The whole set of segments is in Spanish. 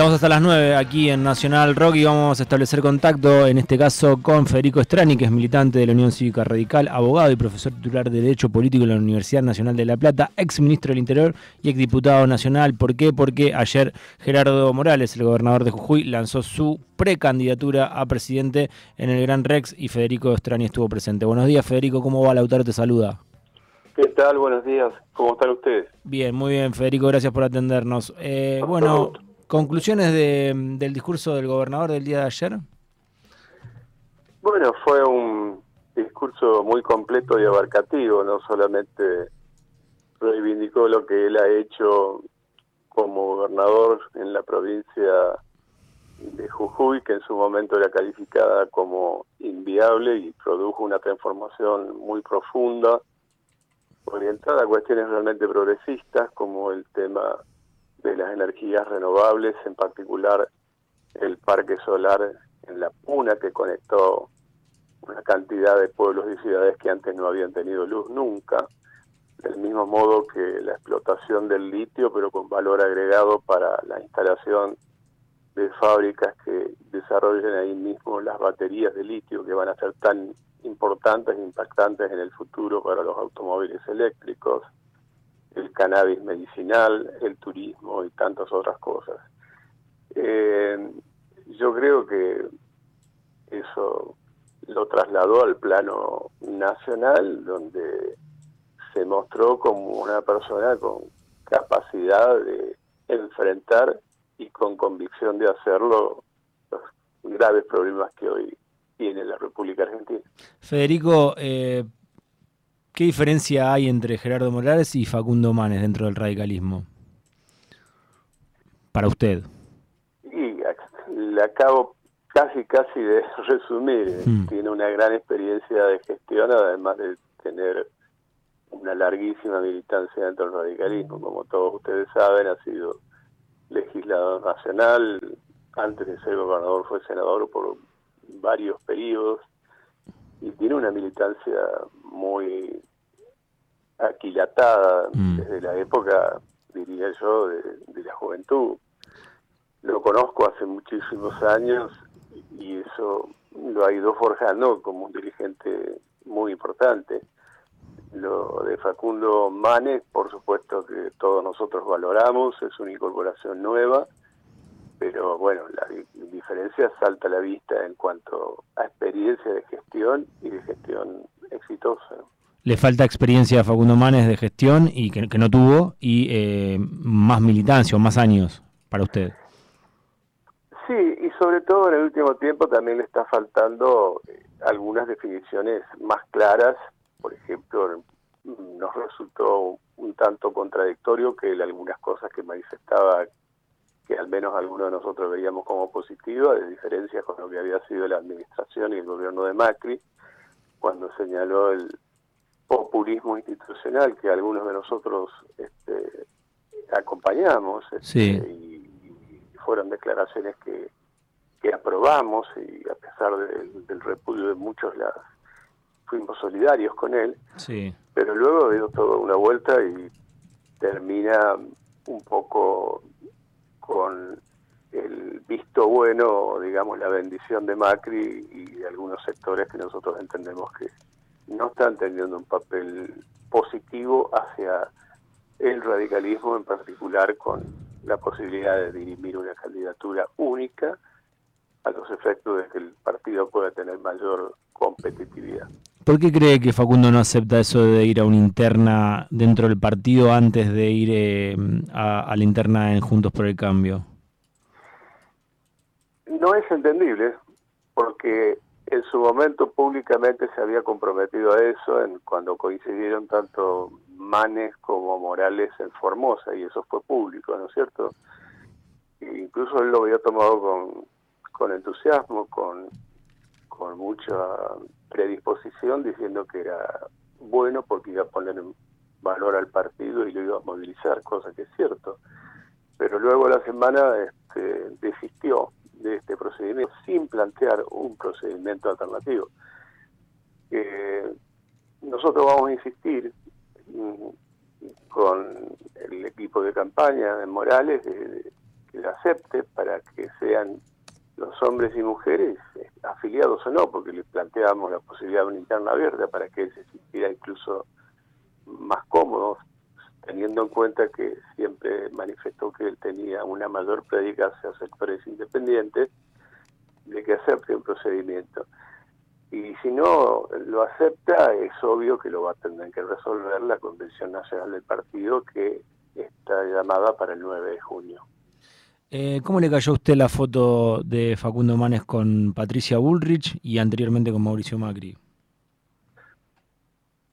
Estamos hasta las 9 aquí en Nacional Rock y vamos a establecer contacto, en este caso con Federico Estrani, que es militante de la Unión Cívica Radical, abogado y profesor titular de Derecho Político en la Universidad Nacional de La Plata, ex ministro del Interior y ex diputado nacional. ¿Por qué? Porque ayer Gerardo Morales, el gobernador de Jujuy, lanzó su precandidatura a presidente en el Gran Rex y Federico Estrani estuvo presente. Buenos días, Federico, ¿cómo va? Lautaro te saluda. ¿Qué tal? Buenos días. ¿Cómo están ustedes? Bien, muy bien, Federico, gracias por atendernos. Eh, bueno, conclusiones del discurso del gobernador del día de ayer. Bueno, fue un discurso muy completo y abarcativo, no solamente reivindicó lo que él ha hecho como gobernador en la provincia de Jujuy, que en su momento era calificada como inviable y produjo una transformación muy profunda orientada a cuestiones realmente progresistas como el tema de las energías renovables, en particular el parque solar en la Puna que conectó una cantidad de pueblos y ciudades que antes no habían tenido luz nunca, del mismo modo que la explotación del litio, pero con valor agregado para la instalación de fábricas que desarrollen ahí mismo las baterías de litio que van a ser tan importantes e impactantes en el futuro para los automóviles eléctricos, el cannabis medicinal, el turismo y tantas otras cosas. Eh, yo creo que eso lo trasladó al plano nacional, donde se mostró como una persona con capacidad de enfrentar y con convicción de hacerlo los graves problemas que hoy tiene la República Argentina. Federico, eh, ¿qué diferencia hay entre Gerardo Morales y Facundo Manes dentro del radicalismo? Para usted. Y le acabo casi, casi de resumir. Hmm. Tiene una gran experiencia de gestión, además de tener una larguísima militancia dentro del radicalismo. Como todos ustedes saben, ha sido legislador nacional, antes de ser gobernador fue senador por varios periodos y tiene una militancia muy aquilatada mm. desde la época, diría yo, de, la juventud. Lo conozco hace muchísimos años y eso lo ha ido forjando como un dirigente muy importante. Lo de Facundo Manes, por supuesto que todos nosotros valoramos, es una incorporación nueva pero bueno, la diferencia salta a la vista en cuanto a experiencia de gestión y de gestión exitosa. Le falta experiencia a Facundo Manes de gestión y que, no tuvo y eh, más militancia o más años para usted. Sí, y sobre todo en el último tiempo también le está faltando eh, algunas definiciones más claras. Por ejemplo, nos resultó un tanto contradictorio que algunas cosas que manifestaba que al menos algunos de nosotros veíamos como positiva, de diferencia con lo que había sido la administración y el gobierno de Macri, cuando señaló el populismo institucional que algunos de nosotros este, acompañamos este, y, fueron declaraciones que, que aprobamos y a pesar del repudio de muchos las fuimos solidarios con él, sí. pero luego dio toda una vuelta y termina un poco con el visto bueno, digamos, la bendición de Macri y de algunos sectores que nosotros entendemos que no están teniendo un papel positivo hacia el radicalismo, en particular con la posibilidad de dirimir una candidatura única a los efectos de que el partido pueda tener mayor competitividad. ¿Por qué cree que Facundo no acepta eso de ir a una interna dentro del partido antes de ir eh, a, la interna en Juntos por el Cambio? No es entendible, porque en su momento públicamente se había comprometido a eso en, cuando coincidieron tanto Manes como Morales en Formosa, y eso fue público, ¿no es cierto? E incluso él lo había tomado con, con entusiasmo, con, con mucha predisposición, diciendo que era bueno porque iba a poner en valor al partido y lo iba a movilizar, cosa que es cierto. Pero luego la semana este, desistió de este procedimiento sin plantear un procedimiento alternativo. Eh, nosotros vamos a insistir mm, con el equipo de campaña de Morales de, que lo acepte para que sean los hombres y mujeres eh, afiliados o no, porque le planteábamos la posibilidad de una interna abierta para que él se sintiera incluso más cómodo, teniendo en cuenta que siempre manifestó que él tenía una mayor predica hacia sectores independientes, de que acepte un procedimiento. Y si no lo acepta, es obvio que lo va a tener que resolver la Convención Nacional del Partido, que está llamada para el 9 de junio. Eh, ¿Cómo le cayó a usted la foto de Facundo Manes con Patricia Bullrich y anteriormente con Mauricio Macri?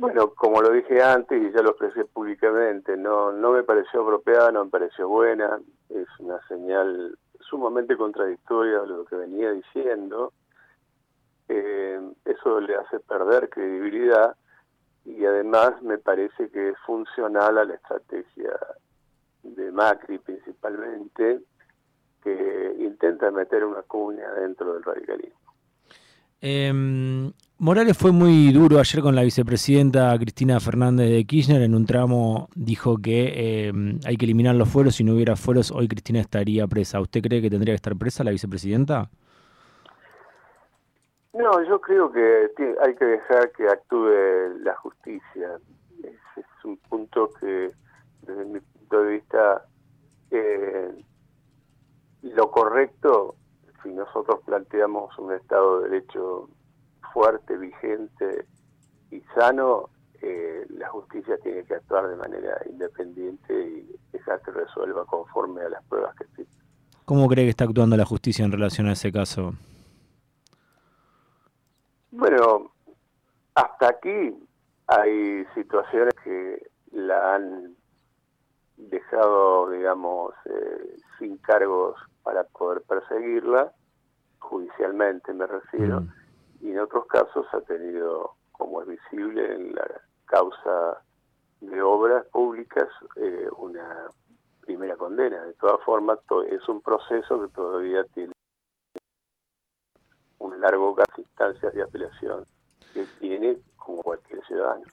Bueno, como lo dije antes y ya lo expresé públicamente, no, no me pareció apropiada, no me pareció buena, es una señal sumamente contradictoria de lo que venía diciendo. Eh, eso le hace perder credibilidad y además me parece que es funcional a la estrategia de Macri principalmente, que intenta meter una cuña dentro del radicalismo. Em, Morales fue muy duro ayer con la vicepresidenta Cristina Fernández de Kirchner. En un tramo dijo que em, hay que eliminar los fueros. Si no hubiera fueros, hoy Cristina estaría presa. ¿Usted cree que tendría que estar presa la vicepresidenta? No, yo creo que hay que dejar que actúe la justicia. Es un punto que, desde mi punto de vista, eh, lo correcto, si nosotros planteamos un Estado de Derecho fuerte, vigente y sano, eh, la justicia tiene que actuar de manera independiente y dejar que resuelva conforme a las pruebas que existen. ¿Cómo cree que está actuando la justicia en relación a ese caso? Bueno, hasta aquí hay situaciones que la han dejado, digamos, eh, sin cargos para poder perseguirla, judicialmente me refiero, mm. Y en otros casos ha tenido, como es visible en la causa de obras públicas, eh, una primera condena. De todas formas, es un proceso que todavía tiene un largo de instancias de apelación que tiene como cualquier ciudadano.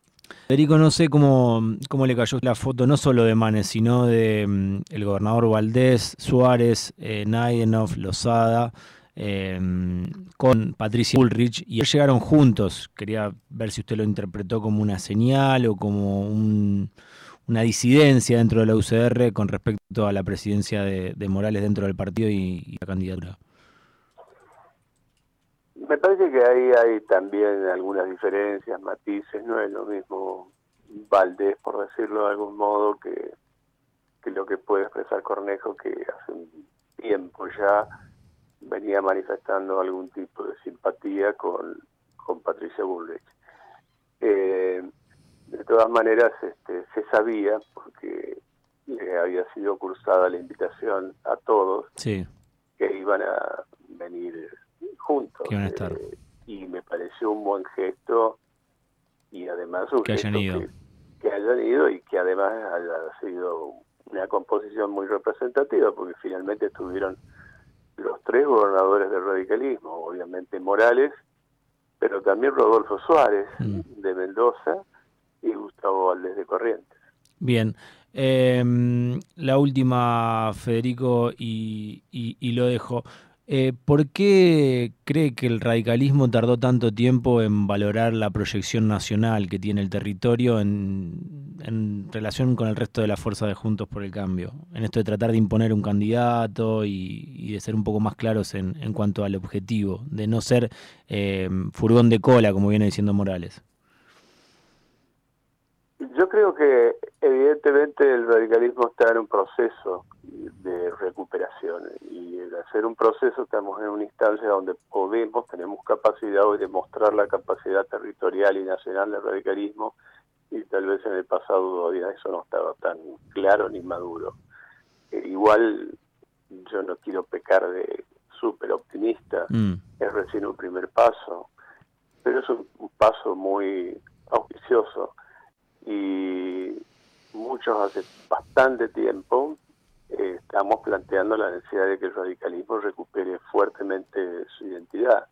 Federico, no sé cómo, cómo le cayó la foto no solo de Manes, sino de mm, el gobernador Valdés, Suárez, eh, Naidenov, Lozada, eh, con Patricia Ulrich, y ellos llegaron juntos. Quería ver si usted lo interpretó como una señal o como una disidencia dentro de la UCR con respecto a la presidencia de, Morales dentro del partido y la candidatura. Me parece que ahí hay también algunas diferencias, matices, no es lo mismo Valdés, por decirlo de algún modo, que lo que puede expresar Cornejo, que hace un tiempo ya venía manifestando algún tipo de simpatía con, con Patricia Bullrich. Eh, de todas maneras, este, se sabía, porque le había sido cursada la invitación a todos, que iban a venir juntos. Eh, y me pareció un buen gesto y además un que hayan ido. Que, hayan ido y que además haya sido una composición muy representativa porque finalmente estuvieron los tres gobernadores del radicalismo, obviamente Morales, pero también Rodolfo Suárez mm. de Mendoza y Gustavo Valdés de Corrientes. Bien, em, la última, Federico, y, y lo dejo. Eh, ¿Por qué cree que el radicalismo tardó tanto tiempo en valorar la proyección nacional que tiene el territorio en, relación con el resto de la fuerza de Juntos por el Cambio? En esto de tratar de imponer un candidato y, de ser un poco más claros en, cuanto al objetivo, de no ser eh, furgón de cola, como viene diciendo Morales. Yo creo que evidentemente el radicalismo está en un proceso de recuperación y al hacer un proceso estamos en una instancia donde podemos, tenemos capacidad hoy de mostrar la capacidad territorial y nacional del radicalismo y tal vez en el pasado todavía eso no estaba tan claro ni maduro. Eh, igual yo no quiero pecar de súper optimista, mm. es recién un primer paso, pero es un paso muy auspicioso y hace bastante tiempo eh, estamos planteando la necesidad de que el radicalismo recupere fuertemente su identidad,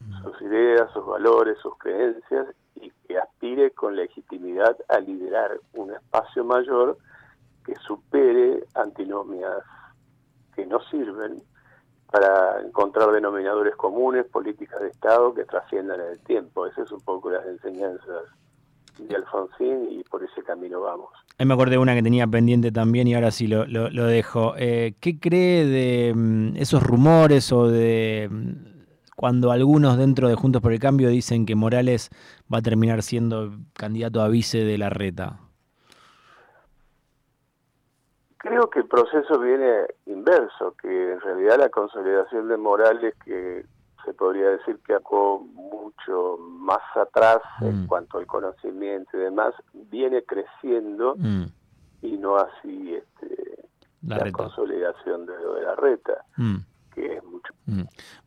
mm. sus ideas, sus valores, sus creencias y que aspire con legitimidad a liderar un espacio mayor que supere antinomias que no sirven para encontrar denominadores comunes, políticas de Estado que trasciendan en el tiempo. Esas son un poco las enseñanzas de Alfonsín y por ese camino vamos. Ahí me acordé de una que tenía pendiente también y ahora sí lo, dejo. Eh, ¿Qué cree de mm, esos rumores o de mm, cuando algunos dentro de Juntos por el Cambio dicen que Morales va a terminar siendo candidato a vice de la reta? Creo que el proceso viene inverso, que en realidad la consolidación de Morales, que se podría decir que acó mucho más atrás en mm. cuanto al conocimiento y demás, viene creciendo mm. y no así este, la, consolidación de, de la reta. Mm que es mucho.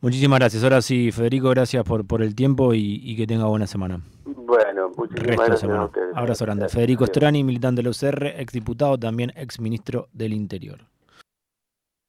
Muchísimas gracias. Ahora sí, Federico, gracias por, por el tiempo y, que tenga buena semana. Bueno, muchísimas gracias. Abrazo grande. Federico Strani, militante de la UCR, exdiputado, también exministro del Interior.